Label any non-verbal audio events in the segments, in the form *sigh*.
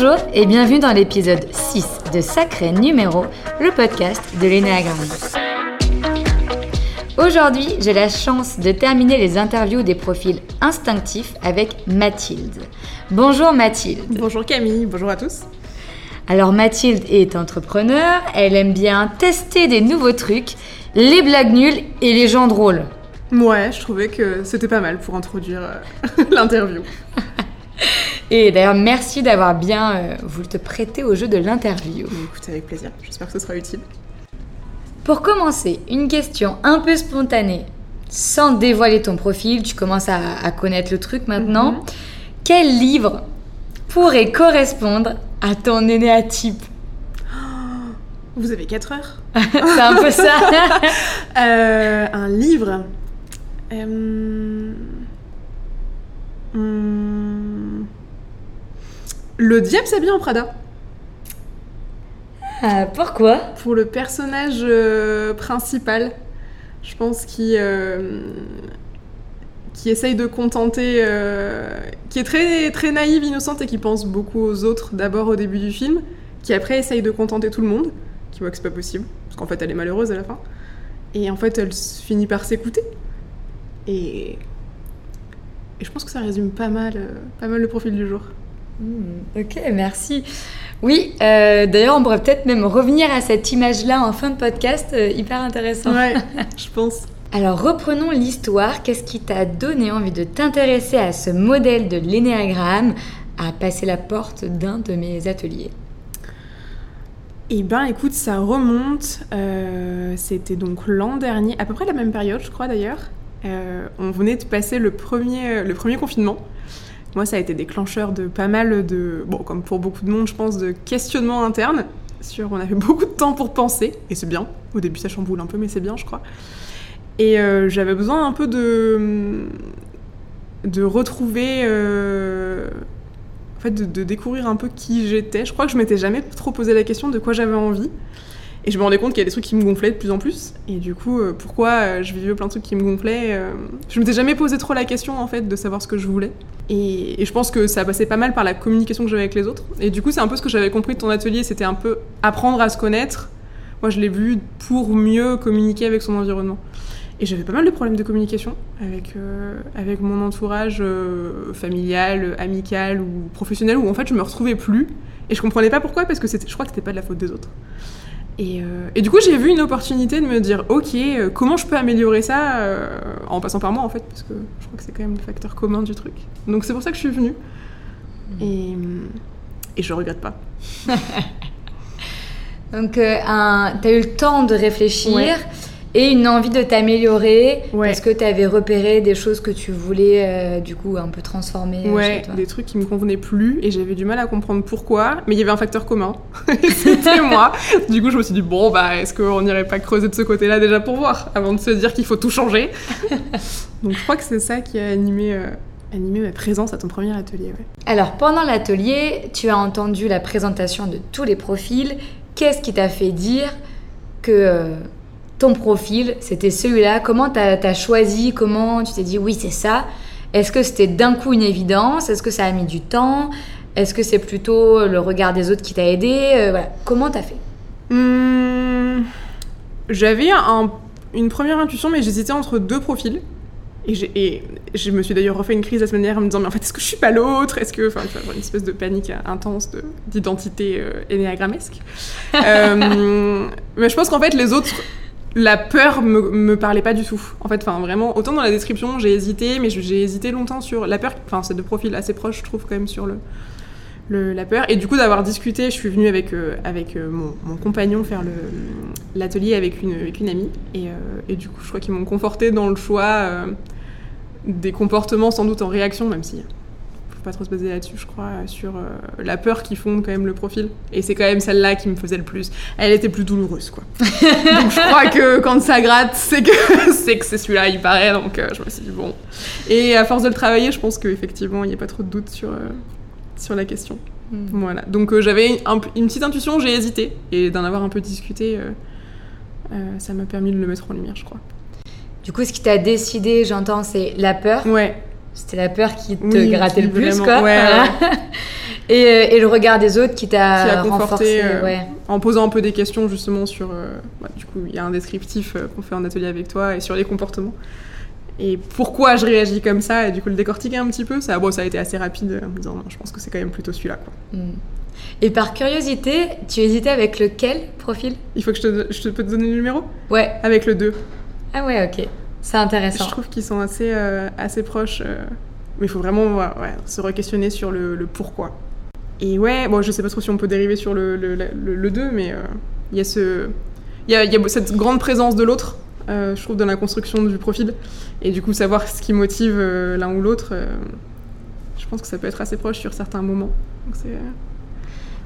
Bonjour et bienvenue dans l'épisode 6 de Sacré Numéro, le podcast de l'Énéagramme. Aujourd'hui, j'ai la chance de terminer les interviews des profils instinctifs avec Mathilde. Bonjour Mathilde. Bonjour Camille, bonjour à tous. Alors Mathilde est entrepreneur, elle aime bien tester des nouveaux trucs, les blagues nulles et les gens drôles. Ouais, je trouvais que c'était pas mal pour introduire euh, *laughs* l'interview. Et d'ailleurs, merci d'avoir bien euh, voulu te prêter au jeu de l'interview. Écoutez, avec plaisir, j'espère que ce sera utile. Pour commencer, une question un peu spontanée. Sans dévoiler ton profil, tu commences à, à connaître le truc maintenant. Mhm. Quel livre pourrait correspondre à ton énéatype? Vous avez 4 heures *laughs* C'est un peu ça. *laughs* Euh, Un livre. Euh, hmm, Le diable s'habille en Prada. Ah, pourquoi? Pour le personnage euh, principal, je pense qui euh, qui essaye de contenter, euh, qui est très très naïve, innocente et qui pense beaucoup aux autres d'abord au début du film, qui après essaye de contenter tout le monde, qui voit que c'est pas possible, parce qu'en fait elle est malheureuse à la fin, et en fait elle finit par s'écouter. Et et je pense que ça résume pas mal, pas mal le profil du jour. Hmm, Ok, merci. Oui, euh, d'ailleurs, on pourrait peut-être même revenir à cette image-là en fin de podcast, euh, hyper intéressant. Ouais, *laughs* je pense. Alors reprenons l'histoire. Qu'est-ce qui t'a donné envie de t'intéresser à ce modèle de l'énéagramme, à passer la porte d'un de mes ateliers? Eh ben écoute, ça remonte. euh, C'était donc l'an dernier, à peu près la même période, je crois d'ailleurs. Euh, on venait de passer le premier, le premier confinement. Moi, ça a été déclencheur de pas mal de, bon, comme pour beaucoup de monde, je pense, de questionnements internes. Sur, on avait *laughs* beaucoup de temps pour penser, et c'est bien. Au début, ça chamboule un peu, mais c'est bien, je crois. Et euh, j'avais besoin un peu de, de retrouver, euh, en fait, de, de découvrir un peu qui j'étais. Je crois que je m'étais jamais trop posé la question de quoi j'avais envie. Et je me rendais compte qu'il y a des trucs qui me gonflaient de plus en plus. Et du coup, euh, pourquoi euh, je vivais plein de trucs qui me gonflaient euh, Je m'étais jamais posé trop la question, en fait, de savoir ce que je voulais. Et, et je pense que ça passait pas mal par la communication que j'avais avec les autres. Et du coup, c'est un peu ce que j'avais compris de ton atelier, c'était un peu apprendre à se connaître. Moi, je l'ai vu pour mieux communiquer avec son environnement. Et j'avais pas mal de problèmes de communication avec, euh, avec mon entourage euh, familial, amical ou professionnel, où en fait je me retrouvais plus. Et je comprenais pas pourquoi, parce que je crois que c'était pas de la faute des autres. Et, euh, et du coup, j'ai vu une opportunité de me dire, ok, euh, comment je peux améliorer ça euh, en passant par moi en fait, parce que je crois que c'est quand même le facteur commun du truc. Donc c'est pour ça que je suis venue. Et, et je regrette pas. *laughs* Donc, tu as eu le temps de réfléchir Ouais. Et une envie de t'améliorer Ouais. parce que tu avais repéré des choses que tu voulais, euh, du coup, un peu transformer euh, Ouais, chez toi. des trucs qui me convenaient plus et j'avais du mal à comprendre pourquoi, mais il y avait un facteur commun, *laughs* c'était moi. Du coup, je me suis dit, bon, bah, est-ce qu'on n'irait pas creuser de ce côté-là déjà pour voir, avant de se dire qu'il faut tout changer? *laughs* Donc, je crois que c'est ça qui a animé, euh, ma présence à ton premier atelier. Ouais. Alors, pendant l'atelier, tu as entendu la présentation de tous les profils. Qu'est-ce qui t'a fait dire que euh, ton profil, c'était celui-là Comment tu as, choisi Comment tu t'es dit oui, c'est ça Est-ce que c'était d'un coup une évidence? Est-ce que ça a mis du temps? Est-ce que c'est plutôt le regard des autres qui t'a aidé? Euh, voilà. Comment t'as fait? Hum, J'avais un- une première intuition, mais j'hésitais entre deux profils. Et, je me suis d'ailleurs refait une crise la semaine dernière en me disant, mais en fait, est-ce que je suis pas l'autre? Est-ce que. Enfin, tu vois, une espèce de panique intense de- d'identité euh, énéagrammesque. *laughs* Euh, mais je pense qu'en fait, les autres. La peur me, parlait pas du tout. En fait, enfin vraiment, autant dans la description, j'ai hésité, mais j'ai hésité longtemps sur la peur. Enfin, c'est deux profils assez proches, je trouve, quand même, sur le, la peur. Et du coup, d'avoir discuté, je suis venue avec, euh, euh, mon, compagnon faire l'atelier avec une, amie. Et, euh, et du coup, je crois qu'ils m'ont conforté dans le choix des comportements, sans doute en réaction, même si faut pas trop se baser là-dessus, je crois, sur euh, la peur qui fonde quand même le profil. Et c'est quand même celle-là qui me faisait le plus. Elle était plus douloureuse, quoi. *laughs* donc je crois que quand ça gratte, c'est que *laughs* c'est que c'est celui-là, il paraît. Donc euh, je me suis dit bon. Et à force de le travailler, je pense qu'effectivement, il n'y a pas trop de doute sur, euh, sur la question. Voilà. Donc euh, j'avais un- une petite intuition, j'ai hésité. Et d'en avoir un peu discuté, euh, euh, ça m'a permis de le mettre en lumière, je crois. Du coup, ce qui t'a décidé, j'entends, c'est la peur. Ouais. C'était la peur qui te Oui, grattait le plus, vraiment- quoi. ouais, Voilà. *laughs* Et, euh, et le regard des autres qui t'a renforcé. euh, ouais. en posant un peu des questions justement sur. euh, bah, du coup, il y a un descriptif euh, qu'on fait en atelier avec toi et sur les comportements. Et pourquoi je réagis comme ça, et du coup le décortiquer un petit peu, ça, bon, ça a été assez rapide en me disant non, je pense que c'est quand même plutôt celui-là. Quoi. Mm. Et par curiosité, tu hésitais avec lequel profil? Il faut que je te, je te peux te donner le numéro? Ouais. Avec le 2. Ah ouais, ok. C'est intéressant. Je trouve qu'ils sont assez, euh, assez proches. euh, mais il faut vraiment se re-questionner sur le, pourquoi. Et ouais, bon, je sais pas trop si on peut dériver sur le, le, le, le 2, mais euh, il y a ce. Y y a cette grande présence de l'autre, je trouve, dans la construction du profil. Et du coup, savoir ce qui motive l'un ou l'autre, je pense que ça peut être assez proche sur certains moments.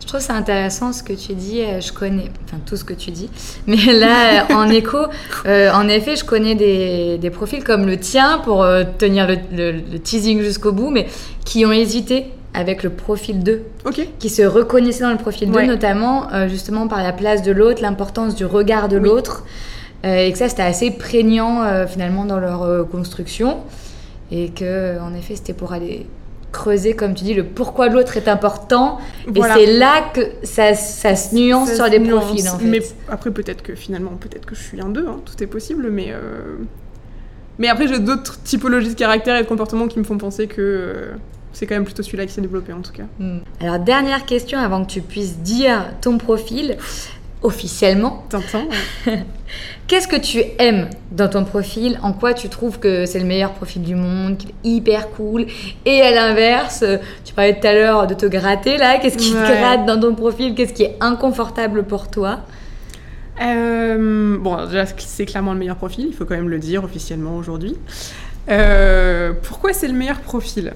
Je trouve ça intéressant ce que tu dis. euh, Je connais, enfin tout ce que tu dis. Mais là, euh, en écho, *laughs* euh, en effet, je connais des, des profils comme le tien pour euh, tenir le, le- le teasing jusqu'au bout, mais qui ont hésité avec le profil 2, Ok. qui se reconnaissaient dans le profil 2, Ouais. notamment euh, justement par la place de l'autre, l'importance du regard de Oui. l'autre, et que ça c'était assez prégnant finalement dans leur construction, et que en effet c'était pour aller creuser, comme tu dis, le pourquoi l'autre est important, Voilà. et c'est là que ça, ça se nuance Ça sur les nuance. profils en fait. Mais après, peut-être que finalement, peut-être que je suis un 2, hein, tout est possible, mais. euh, Mais après, j'ai d'autres typologies de caractère et de comportement qui me font penser que euh, c'est quand même plutôt celui-là qui s'est développé en tout cas. Hmm. Alors dernière question avant que tu puisses dire ton profil officiellement. Tintin, *laughs* Qu'est-ce que tu aimes dans ton profil? En quoi tu trouves que c'est le meilleur profil du monde, qu'il est hyper cool? Et à l'inverse, tu parlais tout à l'heure de te gratter là. Qu'est-ce qui te Ouais. gratte dans ton profil? Qu'est-ce qui est inconfortable pour toi? Euh, bon, déjà, c'est clairement le meilleur profil, il faut quand même le dire officiellement aujourd'hui. Euh, pourquoi c'est le meilleur profil?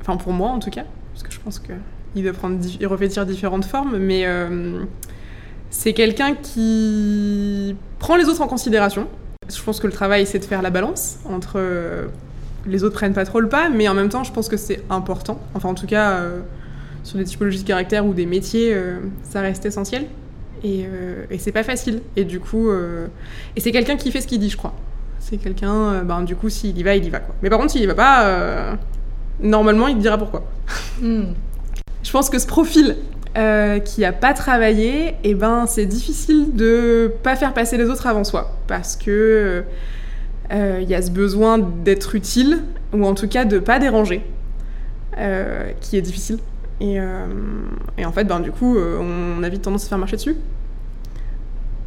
Enfin, pour moi en tout cas, parce que je pense qu'il doit prendre, il revêtir différentes formes, mais euh, c'est quelqu'un qui prend les autres en considération. Je pense que le travail, c'est de faire la balance entre euh, les autres prennent pas trop le pas, mais en même temps, je pense que c'est important. Enfin, en tout cas, euh, sur des typologies de caractère ou des métiers, euh, ça reste essentiel. Et, euh, et c'est pas facile. Et du coup, et c'est quelqu'un qui fait ce qu'il dit, je crois. C'est quelqu'un, ben, du coup, s'il y va, il y va. Quoi. Mais par contre, s'il y va pas, normalement, il te dira pourquoi. Hmm. Je pense que ce profil euh, qui a pas travaillé, eh ben, c'est difficile de pas faire passer les autres avant soi. Parce que euh, il y a ce besoin d'être utile, ou en tout cas de pas déranger, euh, qui est difficile. Et, euh, et en fait, ben, du coup, euh, on a vite tendance à se faire marcher dessus.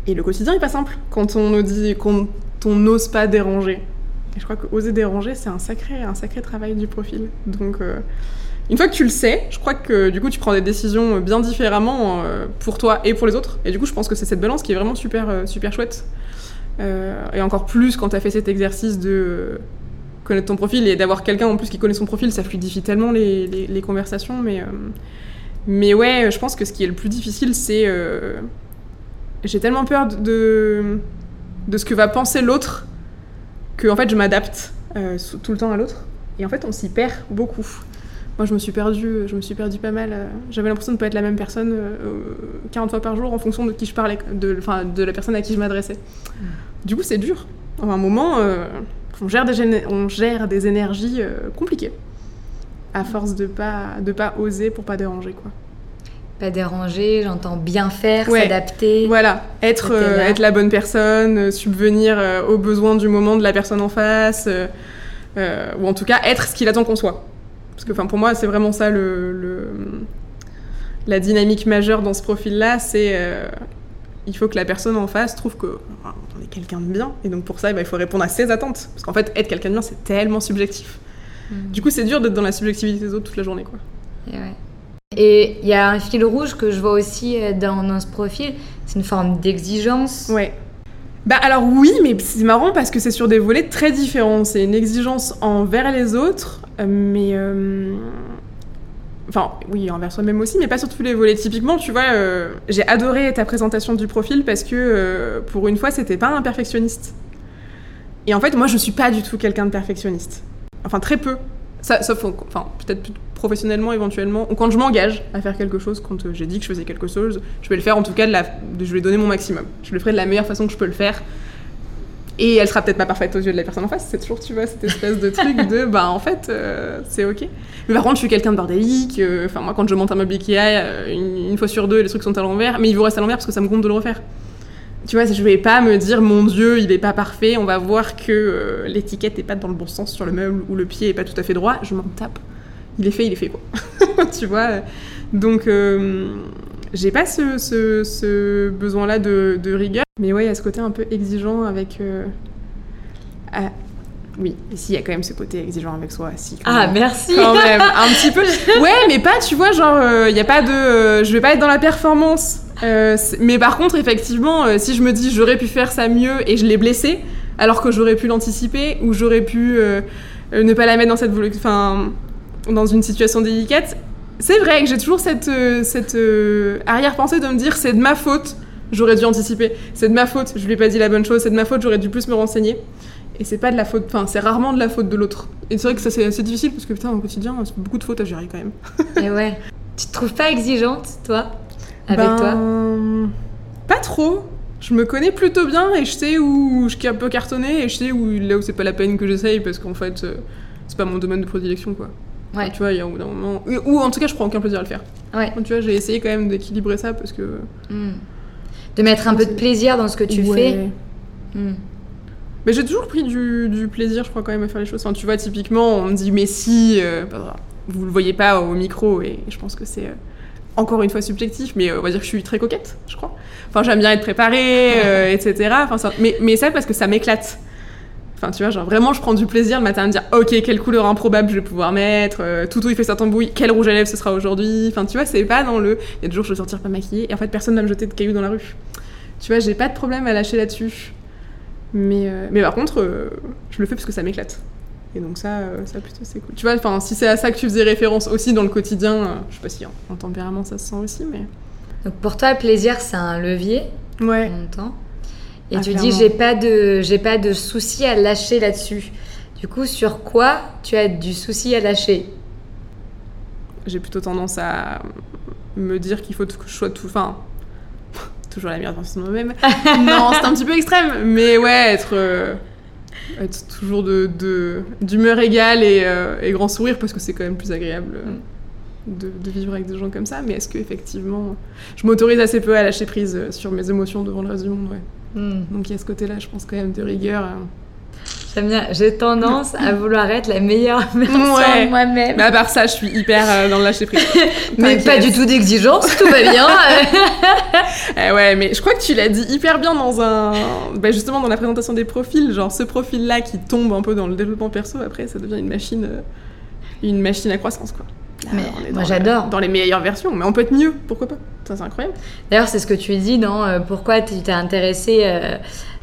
Et le quotidien est pas simple quand on nous dit quand on n'ose pas déranger. Et je crois que oser déranger, c'est un sacré, un sacré travail du profil. Donc, euh, une fois que tu le sais, je crois que du coup, tu prends des décisions bien différemment euh, pour toi et pour les autres. Et du coup, je pense que c'est cette balance qui est vraiment super, euh, super chouette. Euh, et encore plus quand tu as fait cet exercice de connaître ton profil et d'avoir quelqu'un en plus qui connaît son profil, ça fluidifie tellement les, conversations. Mais, mais ouais, je pense que ce qui est le plus difficile, c'est. J'ai tellement peur de, de, ce que va penser l'autre que fait, je m'adapte tout le temps à l'autre. Et en fait, on s'y perd beaucoup. Moi, je me suis perdue, je me suis perdue pas mal. euh, J'avais l'impression de ne pas être la même personne euh, euh, 40 fois par jour en fonction de qui je parlais, de, enfin, de la personne à qui je m'adressais. Du coup, c'est dur. À un moment, euh, on, gère des gén- on gère des énergies euh, compliquées. À force de pas, de pas oser pour pas déranger, quoi. Pas déranger, j'entends bien faire, Ouais. s'adapter. Voilà, être, euh, la bonne personne, euh, subvenir euh, aux besoins du moment de la personne en face, euh, euh, ou en tout cas être ce qu'il attend qu'on soit. Parce que enfin, pour moi, c'est vraiment ça le, le- la dynamique majeure dans ce profil-là, c'est euh, il faut que la personne en face trouve que enfin, on est quelqu'un de bien, et donc pour ça, eh ben, il faut répondre à ses attentes. Parce qu'en fait, être quelqu'un de bien, c'est tellement subjectif. Mhm. Du coup, c'est dur d'être dans la subjectivité des autres toute la journée, quoi. Et ouais. Et il y a un fil rouge que je vois aussi euh, dans, dans ce profil, c'est une forme d'exigence. Ouais. Bah alors oui, mais c'est marrant parce que c'est sur des volets très différents. C'est une exigence envers les autres, euh, mais... euh, Enfin, oui, envers soi-même aussi, mais pas sur tous les volets. Typiquement, tu vois, euh, j'ai adoré ta présentation du profil parce que, pour une fois, c'était pas un perfectionniste. Et en fait, moi, je suis pas du tout quelqu'un de perfectionniste. Enfin, très peu. Ça, sauf, enfin, peut-être professionnellement, éventuellement. Ou quand je m'engage à faire quelque chose, quand euh, j'ai dit que je faisais quelque chose, je vais le faire en tout cas, de la, de- je vais donner mon maximum. Je le ferai de la meilleure façon que je peux le faire. Et elle sera peut-être pas parfaite aux yeux de la personne en face, c'est toujours, tu vois, cette espèce de truc de, *laughs* bah en fait, euh, c'est ok. Mais par contre, je suis quelqu'un de bordélique, euh, enfin, moi, quand je monte un meuble Ikea, euh, une, une fois sur deux, les trucs sont à l'envers, mais ils vont rester à l'envers parce que ça me compte de le refaire. Tu vois, je vais pas me dire, mon dieu, il est pas parfait, on va voir que l'étiquette est pas dans le bon sens sur le meuble ou le pied est pas tout à fait droit, je m'en tape. Il est fait, il est fait, quoi. *laughs* tu vois Donc, euh, j'ai pas ce, ce- ce besoin-là de, de rigueur. Mais ouais, il y a ce côté un peu exigeant avec. euh, ah, oui, si, il y a quand même ce côté exigeant avec soi. Si, Ah, même. merci. Quand même, *laughs* un petit peu. Ouais, mais pas, tu vois, genre, il y a pas de. euh, je vais pas être dans la performance. Euh, mais par contre, effectivement, euh, si je me dis j'aurais pu faire ça mieux et je l'ai blessé, alors que j'aurais pu l'anticiper ou j'aurais pu euh, euh, ne pas la mettre dans cette enfin, dans une situation délicate, c'est vrai que j'ai toujours cette, euh, cette euh, arrière-pensée de me dire c'est de ma faute, j'aurais dû anticiper, c'est de ma faute, je lui ai pas dit la bonne chose, c'est de ma faute, j'aurais dû plus me renseigner. Et c'est pas de la faute, enfin, c'est rarement de la faute de l'autre. Et c'est vrai que ça c'est assez difficile parce que putain, au quotidien, c'est beaucoup de fautes à gérer quand même. *laughs* Et ouais. Tu te trouves pas exigeante, toi Avec Ben, toi? Pas trop. Je me connais plutôt bien et je sais où je peux cartonner et je sais où là où c'est pas la peine que j'essaye parce qu'en fait euh, c'est pas mon domaine de prédilection quoi. Ouais. Tu vois, il y a un bout d'un moment ou- en tout cas je prends aucun plaisir à le faire. Ouais. Donc, tu vois, j'ai essayé quand même d'équilibrer ça parce que Hmm. De mettre un peu de plaisir dans ce que tu Ouais. fais. Hmm. Mais j'ai toujours pris du, du plaisir, je crois, quand même, à faire les choses. Enfin, tu vois, typiquement, on me dit, mais si, euh, bah, vous le voyez pas au micro, et je pense que c'est euh, encore une fois subjectif, mais euh, on va dire que je suis très coquette, je crois. Enfin, j'aime bien être préparée, *laughs* euh, etc. Enfin, ça- mais, mais ça, parce que ça m'éclate. Enfin, tu vois, genre vraiment, je prends du plaisir le matin à me dire, ok, quelle couleur improbable je vais pouvoir mettre, euh, Toutou il fait sa tambouille, quel rouge à lèvres ce sera aujourd'hui. Enfin, tu vois, c'est pas dans le. Il y a des jours, je vais sortir pas maquillée, et en fait, personne va me jeter de cailloux dans la rue. Tu vois, j'ai pas de problème à lâcher là-dessus. Mais, euh, mais par contre, euh, je le fais parce que ça m'éclate. Et donc ça, euh, ça plutôt c'est cool. Tu vois, enfin, si c'est à ça que tu faisais référence aussi dans le quotidien, je sais pas si en, en tempérament ça se sent aussi, mais Donc pour toi, le plaisir, c'est un levier, ouais. en même temps. Et Ah, tu clairement. dis, j'ai pas de, j'ai pas de souci à lâcher là-dessus. Du coup, sur quoi tu as du souci à lâcher? J'ai plutôt tendance à me dire qu'il faut que je sois tout, enfin, *laughs* toujours la meilleure version de moi-même. *laughs* non, c'est un petit peu extrême, mais ouais, être, euh, être toujours de d'humeur égale et, euh, et grand sourire parce que c'est quand même plus agréable. euh, De, de vivre avec des gens comme ça, mais est-ce que effectivement, je m'autorise assez peu à lâcher prise sur mes émotions devant le reste du monde, ouais. Hmm. Donc il y a ce côté-là, je pense quand même de rigueur. euh. J'aime bien. J'ai tendance à vouloir être la meilleure *laughs* version Ouais. de moi-même. Mais à part ça, je suis hyper euh, dans le lâcher prise. *laughs* Mais pas du tout d'exigence, tout va bien. *laughs* Eh ouais, mais je crois que tu l'as dit hyper bien dans un. Bah justement, dans la présentation des profils. Genre, ce profil-là qui tombe un peu dans le développement perso, après, ça devient une machine. euh, Une machine à croissance, quoi. Là, Mais moi, j'adore. Dans les meilleures versions, mais on peut être mieux, pourquoi pas? Ça, c'est incroyable. D'ailleurs, c'est ce que tu dis dans euh, pourquoi tu t'es intéressé euh,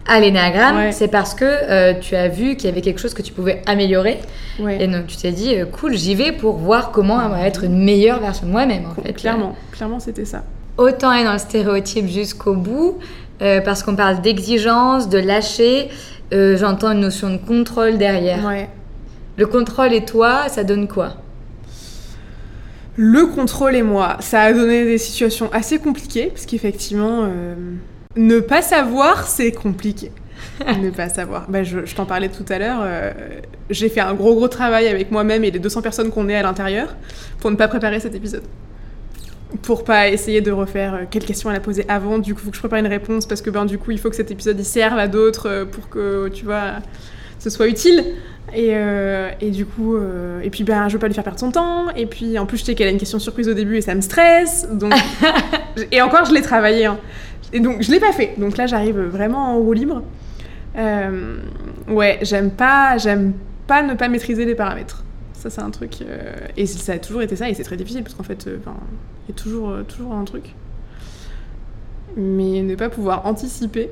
à l'énéagramme. Ouais. C'est parce que euh, tu as vu qu'il y avait quelque chose que tu pouvais améliorer. Ouais. Et donc, tu t'es dit, cool, j'y vais pour voir comment être une meilleure version de moi-même, en fait. Clairement, clairement, c'était ça. Autant être dans le stéréotype jusqu'au bout, parce qu'on parle d'exigence, de lâcher. J'entends une notion de contrôle derrière. Ouais. Le contrôle et toi, ça donne quoi? Le contrôle et moi, ça a donné des situations assez compliquées, parce qu'effectivement, euh, ne pas savoir, c'est compliqué. *laughs* ne pas savoir. Bah, je je t'en parlais tout à l'heure, euh, j'ai fait un gros gros travail avec moi-même et les 200 personnes qu'on est à l'intérieur pour ne pas préparer cet épisode. Pour pas essayer de refaire euh, quelle question elle a posée avant, du coup, faut que je prépare une réponse parce que ben, du coup, il faut que cet épisode il serve à d'autres pour que tu vois, ce soit utile. Et, euh, et du coup, euh, et puis ben, je veux pas lui faire perdre son temps. Et puis en plus, je sais qu'elle a une question surprise au début et ça me stresse. Donc, *laughs* et encore, je l'ai travaillé. hein. Et donc, je l'ai pas fait. Donc là, j'arrive vraiment en roue libre. Euh, ouais, j'aime pas, j'aime pas ne pas maîtriser les paramètres. Ça, c'est un truc. et ça a toujours été ça, et c'est très difficile parce qu'en fait, il y a toujours, toujours un truc. Mais ne pas pouvoir anticiper,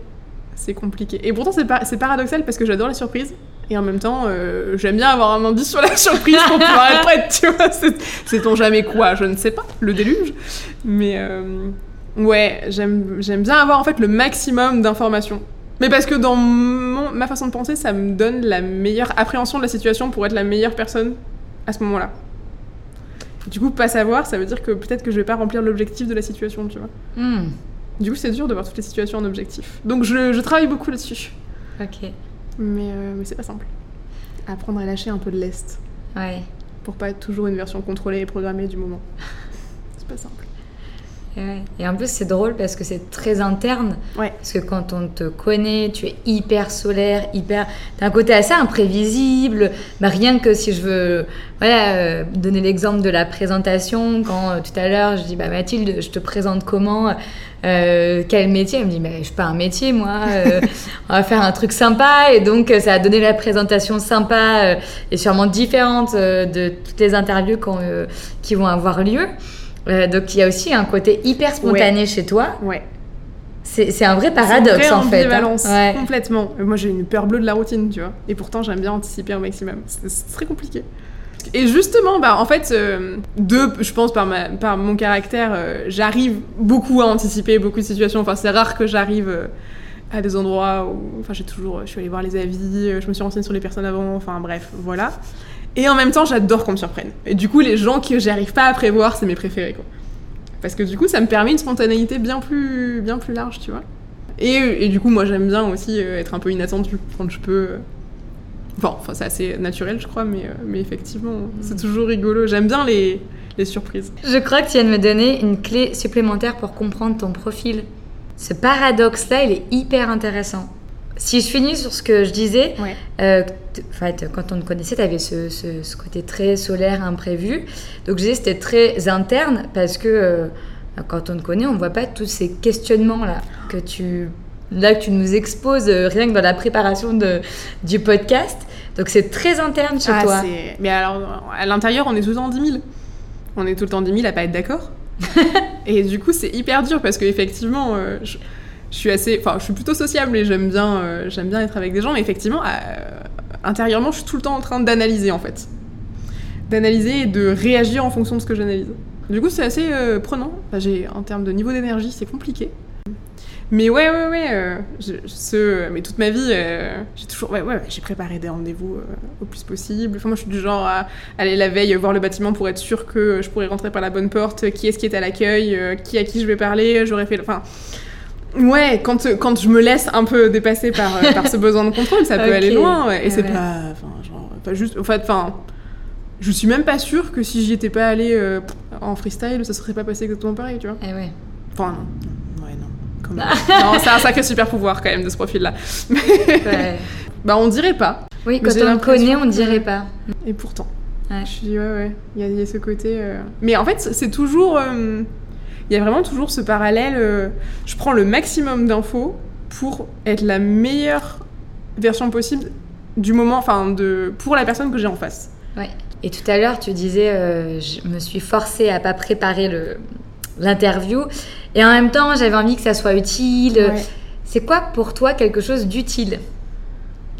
c'est compliqué. Et pourtant, c'est c'est paradoxal parce que j'adore les surprises. Et en même temps, euh, j'aime bien avoir un indice sur la surprise pour pouvoir *laughs* être prête, tu vois. C'est- Sait-on jamais quoi? Je ne sais pas, le déluge. Mais euh, ouais, j'aime bien avoir en fait le maximum d'informations. Mais parce que dans mon- ma façon de penser, ça me donne la meilleure appréhension de la situation pour être la meilleure personne à ce moment-là. Du coup, pas savoir, ça veut dire que peut-être que je vais pas remplir l'objectif de la situation, tu vois. Hmm, Du coup, c'est dur de voir toutes les situations en objectif. Donc, je, je travaille beaucoup là-dessus. Ok. Mais, euh, mais c'est pas simple. Apprendre à lâcher un peu de l'est Ouais. pour pas être toujours une version contrôlée et programmée du moment. *laughs* c'est pas simple. Et, ouais. Et en plus, c'est drôle parce que c'est très interne. Ouais. Parce que quand on te connaît, tu es hyper solaire, hyper. T'as un côté assez imprévisible. Bah, rien que si je veux voilà, euh, donner l'exemple de la présentation, quand euh, tout à l'heure je dis bah, Mathilde, je te présente comment euh, quel métier? Elle me dit mais je suis pas un métier moi, on va faire un truc sympa et donc ça a donné la présentation sympa et sûrement différente de toutes les interviews qui vont avoir lieu. Euh, donc il y a aussi un côté hyper spontané chez toi. Ouais. C'est un vrai paradoxe en fait. hein. ambivalence, Ouais. complètement. Moi j'ai une peur bleue de la routine, tu vois. Et pourtant j'aime bien anticiper au maximum. C'est très compliqué. Et justement, bah en fait, euh, de, je pense par, ma, par mon caractère, euh, j'arrive beaucoup à anticiper beaucoup de situations. Enfin, c'est rare que j'arrive euh, à des endroits où, enfin, j'ai toujours, je suis allée voir les avis, je me suis renseignée sur les personnes avant. Enfin, bref, voilà. Et en même temps, j'adore qu'on me surprenne. Et du coup, les gens que j'arrive pas à prévoir, c'est mes préférés, quoi. Parce que du coup, ça me permet une spontanéité bien plus, bien plus large, tu vois. Et, et du coup, moi, j'aime bien aussi euh, être un peu inattendu quand je peux. euh. Enfin, c'est assez naturel, je crois, mais, euh, mais effectivement, c'est toujours rigolo. J'aime bien les, les surprises. Je crois que tu viens de me donner une clé supplémentaire pour comprendre ton profil. Ce paradoxe-là, il est hyper intéressant. Si je finis sur ce que je disais, Ouais. euh, quand on te connaissait, tu avais ce, ce- ce côté très solaire, imprévu. Donc je disais c'était très interne parce que euh, quand on te connaît, on ne voit pas tous ces questionnements-là que tu, là, que tu nous exposes euh, rien que dans la préparation de, du podcast. Donc c'est très interne chez Ah, toi. Mais alors, à l'intérieur, on est tout le temps 10 000. On est tout le temps 10 000 à pas être d'accord. *laughs* et du coup, c'est hyper dur parce qu'effectivement, euh, je, je suis assez. Enfin, je suis plutôt sociable et j'aime bien, euh, j'aime bien être avec des gens. Mais effectivement, euh, intérieurement, je suis tout le temps en train d'analyser en fait. D'analyser et de réagir en fonction de ce que j'analyse. Du coup, c'est assez euh, prenant. J'ai, en termes de niveau d'énergie, c'est compliqué. Mais ouais, ouais, ouais. mais toute ma vie, j'ai toujours, ouais, ouais, j'ai préparé des rendez-vous au plus possible. Enfin, moi, je suis du genre à aller la veille voir le bâtiment pour être sûr que je pourrais rentrer par la bonne porte. Qui est-ce qui est à l'accueil Qui à qui je vais parler J'aurais fait, enfin. Ouais, quand, quand je me laisse un peu dépasser par, euh, par ce *laughs* besoin de contrôle, ça peut aller loin. ouais. Et c'est ouais. pas, enfin, genre, pas juste, en fait, enfin, je suis même pas sûre que si j'y étais pas allée euh, en freestyle, ça serait pas passé exactement pareil, tu vois. Eh ouais. Enfin, non. Ouais, non. Quand même. *laughs* non, c'est un sacré super pouvoir quand même de ce profil-là. Ouais. *laughs* Bah, on dirait pas. Oui, quand on le connaît, on dirait pas. Et pourtant. Ouais. Je dis, ouais, ouais. Il y, y a ce côté. euh, Mais en fait, c'est toujours. euh, Il y a vraiment toujours ce parallèle. euh, Je prends le maximum d'infos pour être la meilleure version possible du moment, enfin, de... pour la personne que j'ai en face. Ouais. Et tout à l'heure, tu disais, euh, je me suis forcée à pas préparer le l'interview, et en même temps, j'avais envie que ça soit utile. Ouais. C'est quoi pour toi quelque chose d'utile?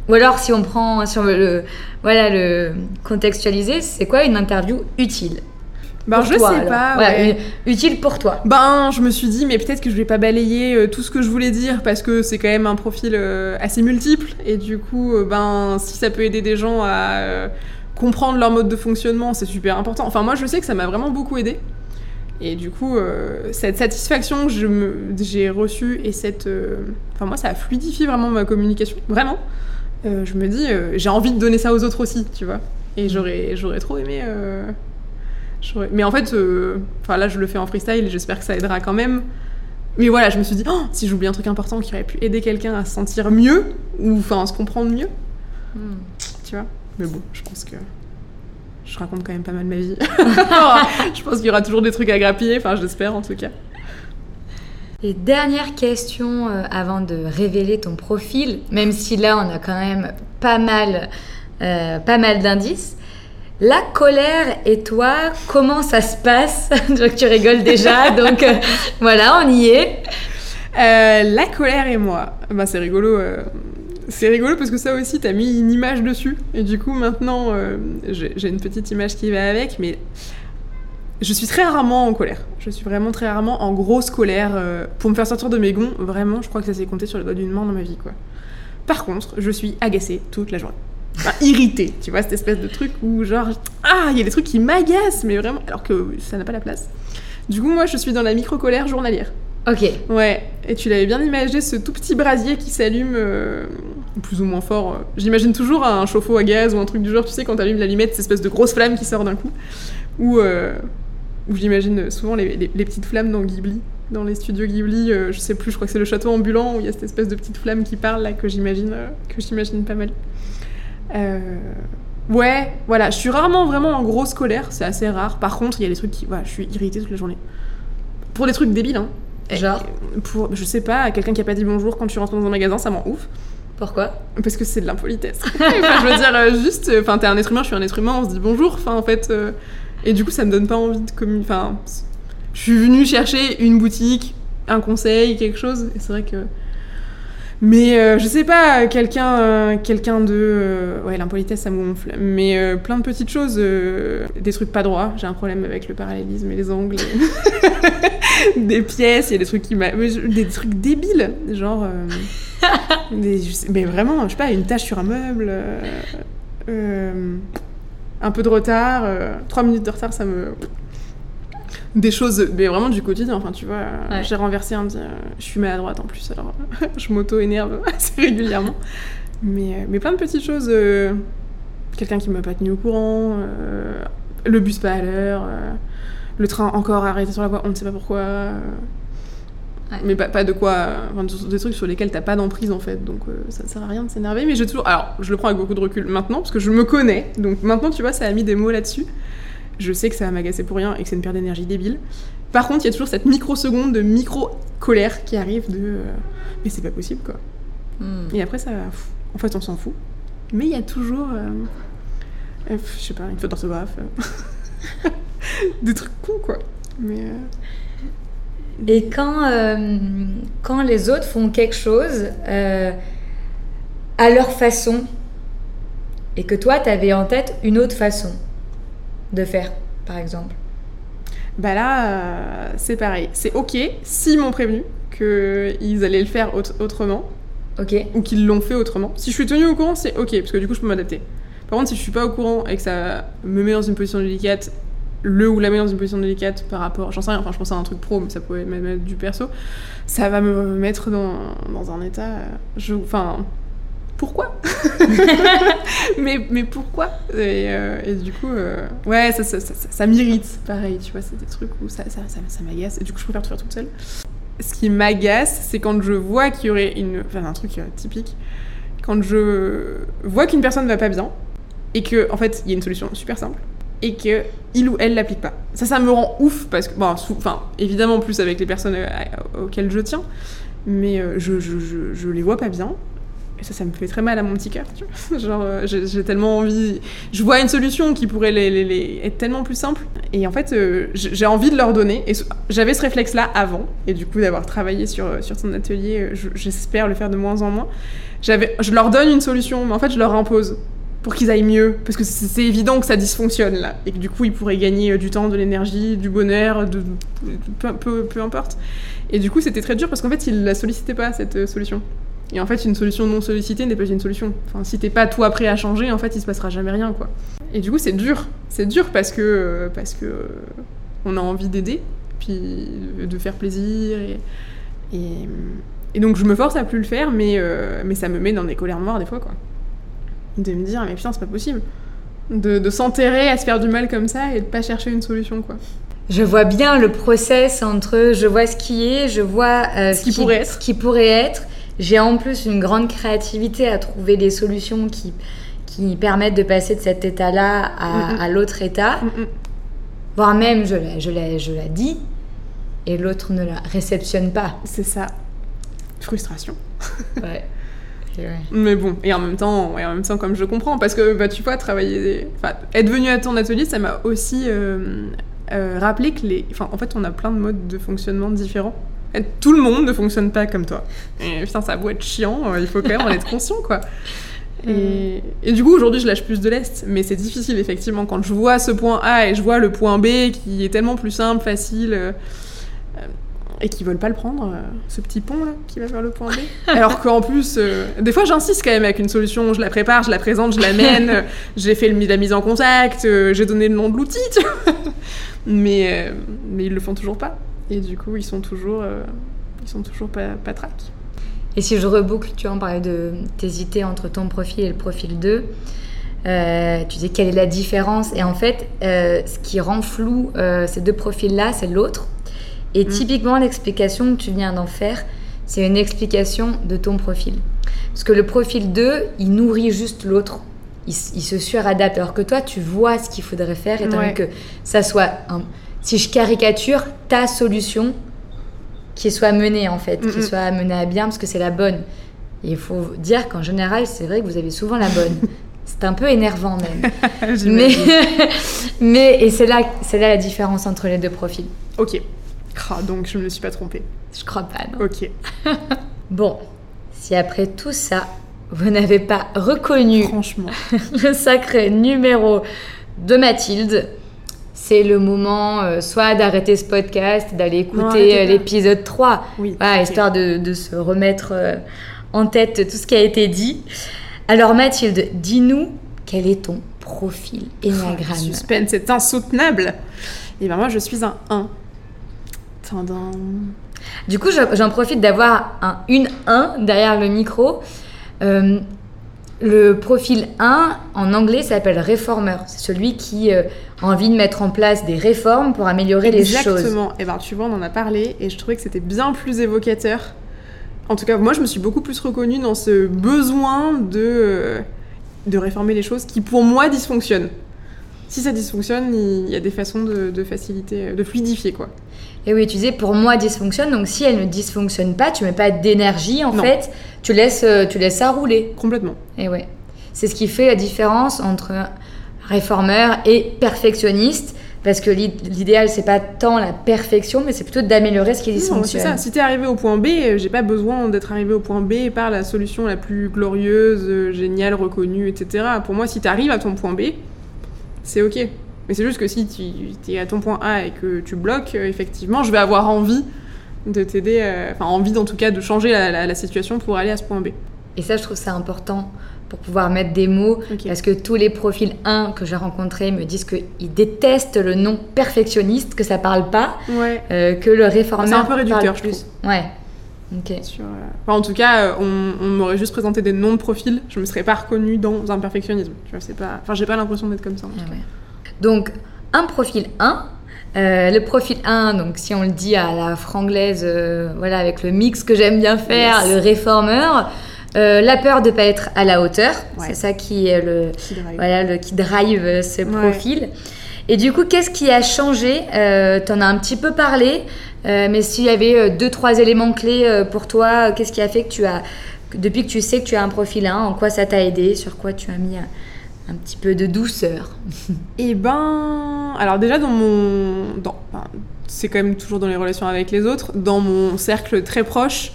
Ou alors, si on prend, si on veut le, voilà, le contextualiser, c'est quoi une interview utile? Ben, je toi, sais alors. pas. Ouais. utile pour toi. Ben, je me suis dit, mais peut-être que je vais pas balayer euh, tout ce que je voulais dire parce que c'est quand même un profil euh, assez multiple. Et du coup, euh, ben, si ça peut aider des gens à comprendre leur mode de fonctionnement, c'est super important. Enfin, moi, je sais que ça m'a vraiment beaucoup aidé. Et du coup, cette satisfaction que j'ai reçue et cette. Enfin, moi, ça a fluidifié vraiment ma communication. Vraiment. Je me dis, j'ai envie de donner ça aux autres aussi, tu vois. Et j'aurais, j'aurais trop aimé. Mais en fait, euh, enfin là, je le fais en freestyle et j'espère que ça aidera quand même. Mais voilà, je me suis dit, oh, si j'oublie un truc important qui aurait pu aider quelqu'un à se sentir mieux, ou enfin à se comprendre mieux, tu vois. Mais bon, je pense que je raconte quand même pas mal ma vie. *laughs* je pense qu'il y aura toujours des trucs à grappiller, enfin j'espère en tout cas. Et dernière question euh, avant de révéler ton profil, même si là on a quand même pas mal, euh, pas mal d'indices. La colère et toi, comment ça se passe Je vois que tu rigoles déjà, *laughs* donc euh, voilà, on y est. Euh, la colère et moi, bah c'est rigolo. euh, C'est rigolo parce que ça aussi, t'as mis une image dessus. Et du coup, maintenant, j'ai une petite image qui va avec, mais je suis très rarement en colère. Je suis vraiment très rarement en grosse colère. pour me faire sortir de mes gonds, vraiment, je crois que ça s'est compté sur le doigt d'une main dans ma vie, quoi. Par contre, je suis agacée toute la journée. Enfin, irritée, tu vois, cette espèce de truc où, genre, ah, il y a des trucs qui m'agacent, mais vraiment, alors que ça n'a pas la place. Du coup, moi, je suis dans la micro-colère journalière. Ok. Ouais, et tu l'avais bien imaginé, ce tout petit brasier qui s'allume euh, plus ou moins fort. euh, J'imagine toujours un chauffe-eau à gaz ou un truc du genre, tu sais, quand t'allumes l'allumette, cette espèce de grosse flamme qui sort d'un coup. Ou, euh, j'imagine souvent les, les- les petites flammes dans Ghibli. Dans les studios Ghibli, je sais plus, je crois que c'est le château ambulant où il y a cette espèce de petite flamme qui parle là que j'imagine que j'imagine pas mal. Euh, Ouais, voilà, je suis rarement vraiment en grosse colère, c'est assez rare. Par contre, il y a des trucs qui. Voilà, je suis irritée toute la journée. Pour des trucs débiles, hein. Genre Pour, je sais pas, quelqu'un qui a pas dit bonjour quand tu rentres dans un magasin, ça m'en ouf. Pourquoi? Parce que c'est de l'impolitesse. *laughs* enfin, je veux dire, euh, juste, euh, enfin, t'es un être humain, je suis un être humain, on se dit bonjour, enfin, en fait. euh, et du coup, ça me donne pas envie de communiquer. Enfin, je suis venue chercher une boutique, un conseil, quelque chose, et c'est vrai que. Mais euh, je sais pas, quelqu'un euh, quelqu'un de. euh, ouais, l'impolitesse, ça me gonfle. Mais euh, plein de petites choses, euh, des trucs pas droits. J'ai un problème avec le parallélisme et les angles. et- *laughs* des pièces, il y a des trucs qui m'a. Des trucs débiles. Genre. euh, *laughs* des- mais vraiment, je sais pas, une tâche sur un meuble. euh, euh, un peu de retard. euh, trois minutes de retard, ça me. Des choses, mais vraiment du quotidien. Enfin, tu vois, Ouais. j'ai renversé un. Je suis maladroite en plus, alors *laughs* je m'auto-énerve *laughs* assez régulièrement. Mais, euh, mais plein de petites choses. euh, Quelqu'un qui m'a pas tenu au courant, euh, le bus pas à l'heure, euh, le train encore arrêté sur la voie, on ne sait pas pourquoi. Ouais. Mais pas, pas de quoi. enfin, des trucs sur lesquels t'as pas d'emprise en fait, donc euh, ça sert à rien de s'énerver. Mais j'ai toujours. Alors, je le prends avec beaucoup de recul maintenant, parce que je me connais, donc maintenant tu vois, ça a mis des mots là-dessus. Je sais que ça va m'agacer pour rien et que c'est une perte d'énergie débile. Par contre, il y a toujours cette microseconde de micro-colère qui arrive de. euh, mais c'est pas possible quoi. Hmm. Et après, ça. pff, En fait, on s'en fout. Mais il y a toujours. euh, pff, je sais pas, une faute d'orthographe. euh, *laughs* Des trucs cons quoi. Mais. euh, Et quand, quand les autres font quelque chose à leur façon, et que toi, tu avais en tête une autre façon de faire, par exemple. Bah là, euh, c'est pareil. C'est ok s'ils m'ont prévenu qu'ils allaient le faire aut- autrement Ok ou qu'ils l'ont fait autrement. Si je suis tenue au courant, c'est ok parce que du coup je peux m'adapter. Par contre, si je suis pas au courant et que ça me met dans une position délicate, le ou la met dans une position délicate par rapport, j'en sais rien, enfin je pense à un truc pro, mais ça pourrait même être du perso, ça va me mettre dans, dans un état. euh, Je, enfin, pourquoi *laughs* mais, mais pourquoi et, euh, et du coup, euh, ouais, ça, ça, ça, ça- m'irrite, pareil, tu vois, c'est des trucs où ça, ça, ça, ça m'agace, et du coup, je préfère tout faire toute seule. Ce qui m'agace, c'est quand je vois qu'il y aurait une. Enfin, un truc euh, typique. Quand je vois qu'une personne va pas bien, et que, en fait, il y a une solution super simple, et que il ou elle l'applique pas. Ça, ça me rend ouf, parce que. Bon, enfin, évidemment, plus avec les personnes auxquelles je tiens, mais je, je, je, je les vois pas bien. Ça, ça me fait très mal à mon petit cœur, tu vois. *laughs* Genre, euh, j'ai tellement envie. Je vois une solution qui pourrait les, être tellement plus simple. Et en fait, euh, j'ai envie de leur donner. Et j'avais ce réflexe-là avant. Et du coup, d'avoir travaillé sur, euh, sur son atelier, je- j'espère le faire de moins en moins. Je leur donne une solution, mais en fait, je leur impose pour qu'ils aillent mieux. Parce que c'est évident que ça dysfonctionne là. Et que du coup, ils pourraient gagner du temps, de l'énergie, du bonheur, peu, peu, peu importe. Et du coup, c'était très dur parce qu'en fait, ils la sollicitaient pas, cette solution. Et en fait, une solution non sollicitée n'est pas une solution. Enfin, si t'es pas toi prêt à changer, en fait, il se passera jamais rien, quoi. Et du coup, c'est dur. C'est dur parce que parce que on a envie d'aider, puis de- faire plaisir et, et et donc je me force à plus le faire, mais euh, mais ça me met dans des colères noires des fois, quoi. De me dire mais putain, c'est pas possible. De, de s'enterrer à se faire du mal comme ça et de pas chercher une solution, quoi. Je vois bien le process entre je vois ce qui est, je vois euh, Ce qui pourrait être. ce qui pourrait être. J'ai en plus une grande créativité à trouver des solutions qui, qui permettent de passer de cet état-là à, Mm, mm. à l'autre état. Mm. Voire même, je la, je la, je la dis et l'autre ne la réceptionne pas. C'est ça. Frustration. *laughs* Ouais. Mais bon, et en même temps, et en même temps, comme je comprends, parce que bah, tu vois, travailler, enfin, être venu à ton atelier, ça m'a aussi euh, euh, rappelé que les, enfin, en fait, on a plein de modes de fonctionnement différents. Tout le monde ne fonctionne pas comme toi. Et putain, ça a beau être chiant, euh, il faut quand même en être conscient, quoi. *laughs* Et, et du coup, aujourd'hui, je lâche plus de l'est, mais c'est difficile, effectivement, quand je vois ce point A et je vois le point B qui est tellement plus simple, facile. euh, et qui veulent pas le prendre, euh, ce petit pont là qui va vers le point B. *laughs* Alors qu'en plus, euh, des fois j'insiste quand même avec une solution, je la prépare, je la présente, je l'amène, *laughs* j'ai fait le, la mise en contact, j'ai donné le nom de l'outil, tu vois. mais, mais ils le font toujours pas. Et du coup, ils sont toujours, euh, ils sont toujours pas, pas. Et si je reboucle, tu en parlais de t'hésiter entre ton profil et le profil 2. Euh, tu dis quelle est la différence? Et en fait euh, ce qui rend flou ces deux profils là c'est l'autre et Mm. typiquement l'explication que tu viens d'en faire c'est une explication de ton profil parce que le profil 2 il nourrit juste l'autre il, il se suradapte alors que toi tu vois ce qu'il faudrait faire et Ouais. que ça soit un- si je caricature ta solution qui soit menée en fait qui Mhm. soit menée à bien parce que c'est la bonne et il faut dire qu'en général c'est vrai que vous avez souvent la bonne *laughs* c'est un peu énervant même *laughs* mais, *laughs* mais et c'est là, c'est là la différence entre les deux profils. Ok. Ah, donc je ne me suis pas trompée. Je crois pas. Non. Ok. Bon, si après tout ça, vous n'avez pas reconnu Franchement. le sacré numéro de Mathilde, c'est le moment euh, soit d'arrêter ce podcast, d'aller écouter euh, l'épisode 3, Oui. Voilà, histoire de, de se remettre euh, en tête tout ce qui a été dit. Alors Mathilde, dis-nous quel est ton profil Oh, Enneagramme *laughs* suspense est insoutenable. Et ben moi, je suis un 1. Tadam. Du coup, je- j'en profite d'avoir un, une 1 derrière le micro. Euh, le profil 1, en anglais, s'appelle réformeur. C'est celui qui euh, a envie de mettre en place des réformes pour améliorer les choses. Exactement. Et ben tu vois, on en a parlé et je trouvais que c'était bien plus évocateur. En tout cas, moi, je me suis beaucoup plus reconnue dans ce besoin de, euh, de réformer les choses qui, pour moi, dysfonctionnent. Si ça dysfonctionne, il y a des façons de, de faciliter, de fluidifier, quoi. Et oui, tu disais, pour moi, dysfonctionne. Donc, si elle ne dysfonctionne pas, tu mets pas d'énergie, en Non. fait. Tu laisses, euh, tu laisses ça rouler. Complètement. Et ouais. C'est ce qui fait la différence entre réformeur et perfectionniste. Parce que l'id- l'idéal, c'est pas tant la perfection, mais c'est plutôt d'améliorer ce qui Non, c'est dysfonctionne. ça. Si t'es arrivé au point B, euh, j'ai pas besoin d'être arrivé au point B par la solution la plus glorieuse, euh, géniale, reconnue, etc. Pour moi, si t'arrives à ton point B, c'est ok. Mais c'est juste que si tu es à ton point A et que tu bloques, euh, effectivement, je vais avoir envie de t'aider, euh, enfin envie en tout cas de changer la, la- la situation pour aller à ce point B. Et ça, je trouve ça important pour pouvoir mettre des mots. Parce que tous les profils 1 que j'ai rencontrés me disent qu'ils détestent le nom perfectionniste, que ça parle pas, Ouais. euh, que le réformeur C'est un peu réducteur, je plus. Ouais. Sur, euh, enfin, en tout cas, euh, on, on m'aurait juste présenté des noms de profils, je me serais pas reconnue dans un perfectionnisme. Tu vois, c'est pas, enfin, j'ai pas l'impression d'être comme ça. en tout Ah. Donc, un profil 1. euh, le profil 1, donc si on le dit à la franglaise, euh, voilà, avec le mix que j'aime bien faire, Yes. le réformeur, euh, la peur de pas être à la hauteur, Ouais. c'est ça qui est le, Qui drive. voilà, le, qui drive ce Ouais. profil. Et du coup, qu'est-ce qui a changé? Euh, T'en as un petit peu parlé, euh, mais s'il y avait euh, deux, trois éléments clés euh, pour toi, qu'est-ce qui a fait que tu as, depuis que tu sais que tu as un profil 1, en quoi ça t'a aidé Sur quoi tu as mis un, petit peu de douceur? *laughs* Eh ben, alors déjà dans mon, dans, c'est quand même toujours dans les relations avec les autres, dans mon cercle très proche,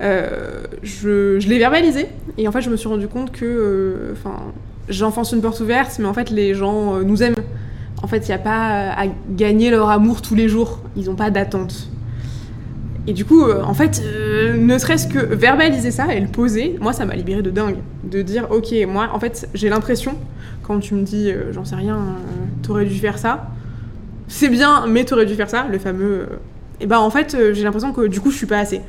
je, l'ai verbalisé. Et en fait je me suis rendu compte que, euh, j'enfonce une porte ouverte, mais en fait les gens nous aiment. En fait, il n'y a pas à gagner leur amour tous les jours. Ils n'ont pas d'attente. Et du coup, euh, en fait, euh, ne serait-ce que verbaliser ça et le poser, moi, ça m'a libéré de dingue. De dire, ok, moi, en fait, j'ai l'impression, quand tu me dis, euh, j'en sais rien, euh, t'aurais dû faire ça, c'est bien, mais t'aurais dû faire ça, le fameux. et ben, en fait, euh, j'ai l'impression que du coup, je suis pas assez.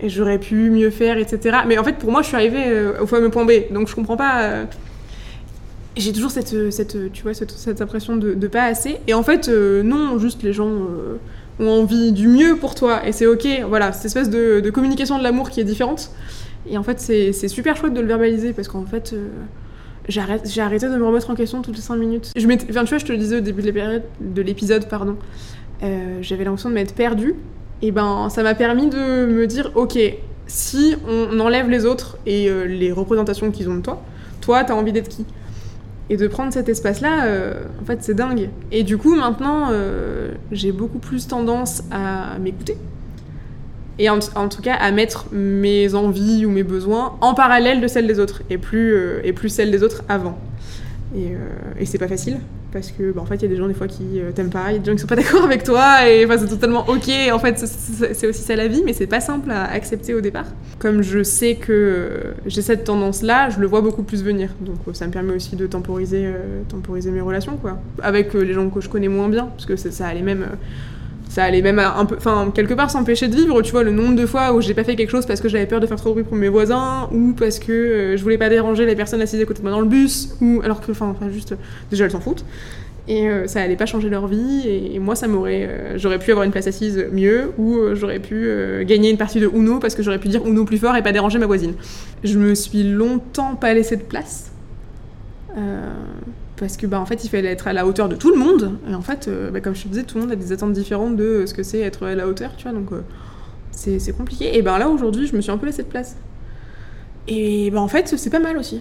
Et j'aurais pu mieux faire, etc. Mais en fait, pour moi, je suis arrivée euh, au fameux point B. Donc, je comprends pas. Euh, j'ai toujours cette, cette, tu vois, cette, impression de, pas assez. Et en fait, euh, non, juste les gens euh, ont envie du mieux pour toi. Et c'est ok, voilà, cette espèce de, communication de l'amour qui est différente. Et en fait, c'est super chouette de le verbaliser parce qu'en fait, euh, j'ai arrêt- j'ai arrêté de me remettre en question toutes les 5 minutes. Je enfin, tu vois, je te le disais au début de l'épisode, pardon, euh, j'avais l'impression de m'être perdue. Et ben, ça m'a permis de me dire, ok, si on enlève les autres et euh, les représentations qu'ils ont de toi, toi, t'as envie d'être qui? Et de prendre cet espace-là, euh, en fait, c'est dingue. Et du coup, maintenant, euh, j'ai beaucoup plus tendance à m'écouter. Et en, tout cas, à mettre mes envies ou mes besoins en parallèle de celles des autres, et plus, euh, et plus celles des autres avant. Et, et c'est pas facile, parce que, bah, en fait, il y a des gens, des fois, qui euh, t'aiment pas, il y a des gens qui sont pas d'accord avec toi, et c'est totalement ok, en fait, c'est- aussi ça la vie, mais c'est pas simple à accepter au départ. Comme je sais que euh, j'ai cette tendance-là, je le vois beaucoup plus venir. Donc euh, ça me permet aussi de temporiser, temporiser mes relations, quoi. Avec les gens que je connais moins bien, parce que c'est- ça a les mêmes, ça allait même un peu, enfin quelque part s'empêcher de vivre, tu vois, le nombre de fois où j'ai pas fait quelque chose parce que j'avais peur de faire trop de bruit pour mes voisins, ou parce que euh, je voulais pas déranger les personnes assises à côté de moi dans le bus, ou alors que, enfin, juste, déjà elles s'en foutent. Et euh, ça allait pas changer leur vie, et, moi ça m'aurait, euh, j'aurais pu avoir une place assise mieux, ou j'aurais pu gagner une partie de Uno parce que j'aurais pu dire Uno plus fort et pas déranger ma voisine. Je me suis longtemps pas laissé de place parce que bah en fait il fallait être à la hauteur de tout le monde. Et en fait euh, bah, comme je te disais tout le monde a des attentes différentes de ce que c'est être à la hauteur tu vois. Donc euh, c'est compliqué. Et ben là aujourd'hui je me suis un peu laissé de place. Et ben en fait c'est pas mal aussi.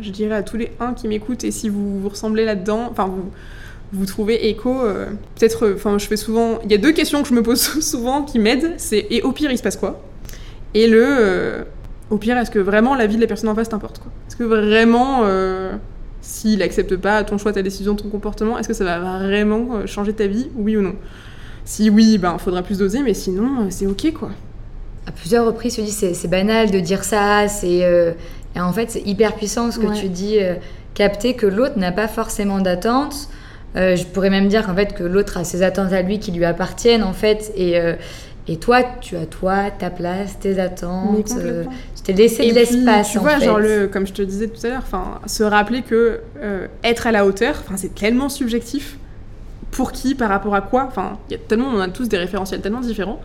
Je dirais à tous les uns qui m'écoutent et si vous vous ressemblez là-dedans enfin vous vous trouvez écho euh, peut-être enfin je fais souvent il y a deux questions que je me pose *laughs* souvent qui m'aident. C'est et au pire il se passe quoi? Et le au pire est-ce que vraiment la vie de la personne en face t'importe quoi? Est-ce que vraiment s'il n'accepte pas ton choix, ta décision, ton comportement, est-ce que ça va vraiment euh, changer ta vie, oui ou non? Si oui, ben faudra plus doser, mais sinon, euh, c'est ok quoi. À plusieurs reprises, tu dis c'est banal de dire ça, c'est euh, et en fait c'est hyper puissant ce que tu dis, capter que l'autre n'a pas forcément d'attente. je pourrais même dire qu'en fait que l'autre a ses attentes à lui qui lui appartiennent en fait et et toi, tu as toi, ta place, tes attentes. Euh, tu t'es laissé de l'espace. Tu vois, genre le, comme je te disais tout à l'heure, enfin, se rappeler que euh, être à la hauteur, enfin, c'est tellement subjectif. Pour qui, par rapport à quoi Enfin, il y a tellement, on a tous des référentiels tellement différents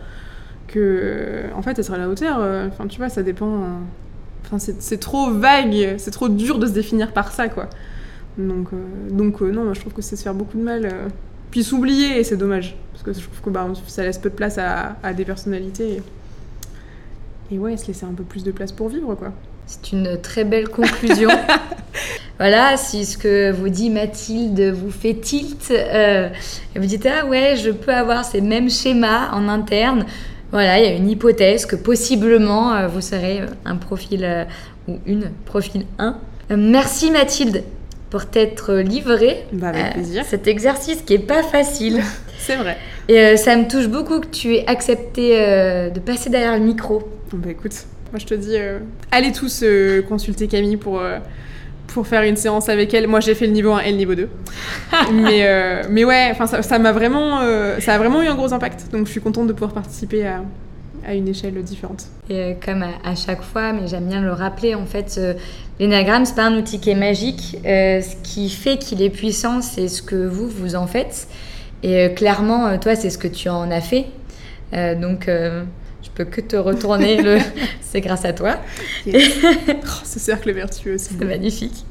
que, en fait, être à la hauteur, euh, enfin, tu vois, ça dépend. Enfin, c'est trop vague, c'est trop dur de se définir par ça, quoi. Donc, donc non, moi, je trouve que c'est se faire beaucoup de mal puis s'oublier, et c'est dommage. Parce que je trouve que bah, ça laisse peu de place à, des personnalités. Et... ouais, se laisser un peu plus de place pour vivre, quoi. C'est une très belle conclusion. *laughs* voilà, si ce que vous dit Mathilde vous fait tilt, euh, vous dites Ah ouais, je peux avoir ces mêmes schémas en interne. Voilà, il y a une hypothèse que possiblement euh, vous serez un profil euh, ou une profil 1. merci Mathilde pour t'être livré bah, avec plaisir. cet exercice qui est pas facile. *laughs* C'est vrai. Et euh, ça me touche beaucoup que tu aies accepté euh, de passer derrière le micro. Bah écoute, moi je te dis, euh, allez tous consulter Camille pour, pour faire une séance avec elle. Moi j'ai fait le niveau 1 et le niveau 2. *laughs* mais, mais ouais, ça m'a vraiment, ça a vraiment eu un gros impact. Donc je suis contente de pouvoir participer à, à une échelle différente. Et comme à, chaque fois, mais j'aime bien le rappeler, en fait, euh, l'énagramme, c'est pas un outil qui est magique. Euh, ce qui fait qu'il est puissant, c'est ce que vous, vous en faites. Et euh, clairement, toi, c'est ce que tu en as fait. donc, je peux que te retourner le. *laughs* c'est grâce à toi. *laughs* oh, ce cercle vertueux, c'est magnifique.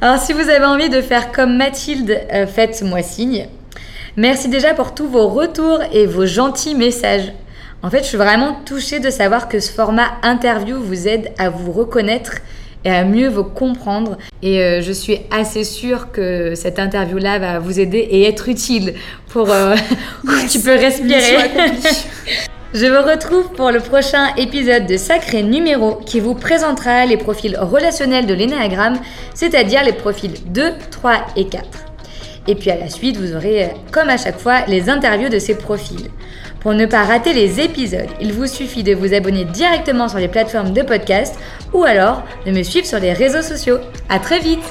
Alors, si vous avez envie de faire comme Mathilde, faites-moi signe. Merci déjà pour tous vos retours et vos gentils messages. En fait, je suis vraiment touchée de savoir que ce format interview vous aide à vous reconnaître et à mieux vous comprendre. Et euh, je suis assez sûre que cette interview-là va vous aider et être utile pour euh, *laughs* tu peux respirer. *laughs* Je vous retrouve pour le prochain épisode de Sacré Numéro qui vous présentera les profils relationnels de l'énéagramme, c'est-à-dire les profils 2, 3 et 4. Et puis à la suite, vous aurez, euh, comme à chaque fois, les interviews de ces profils. Pour ne pas rater les épisodes, il vous suffit de vous abonner directement sur les plateformes de podcast ou alors de me suivre sur les réseaux sociaux. À très vite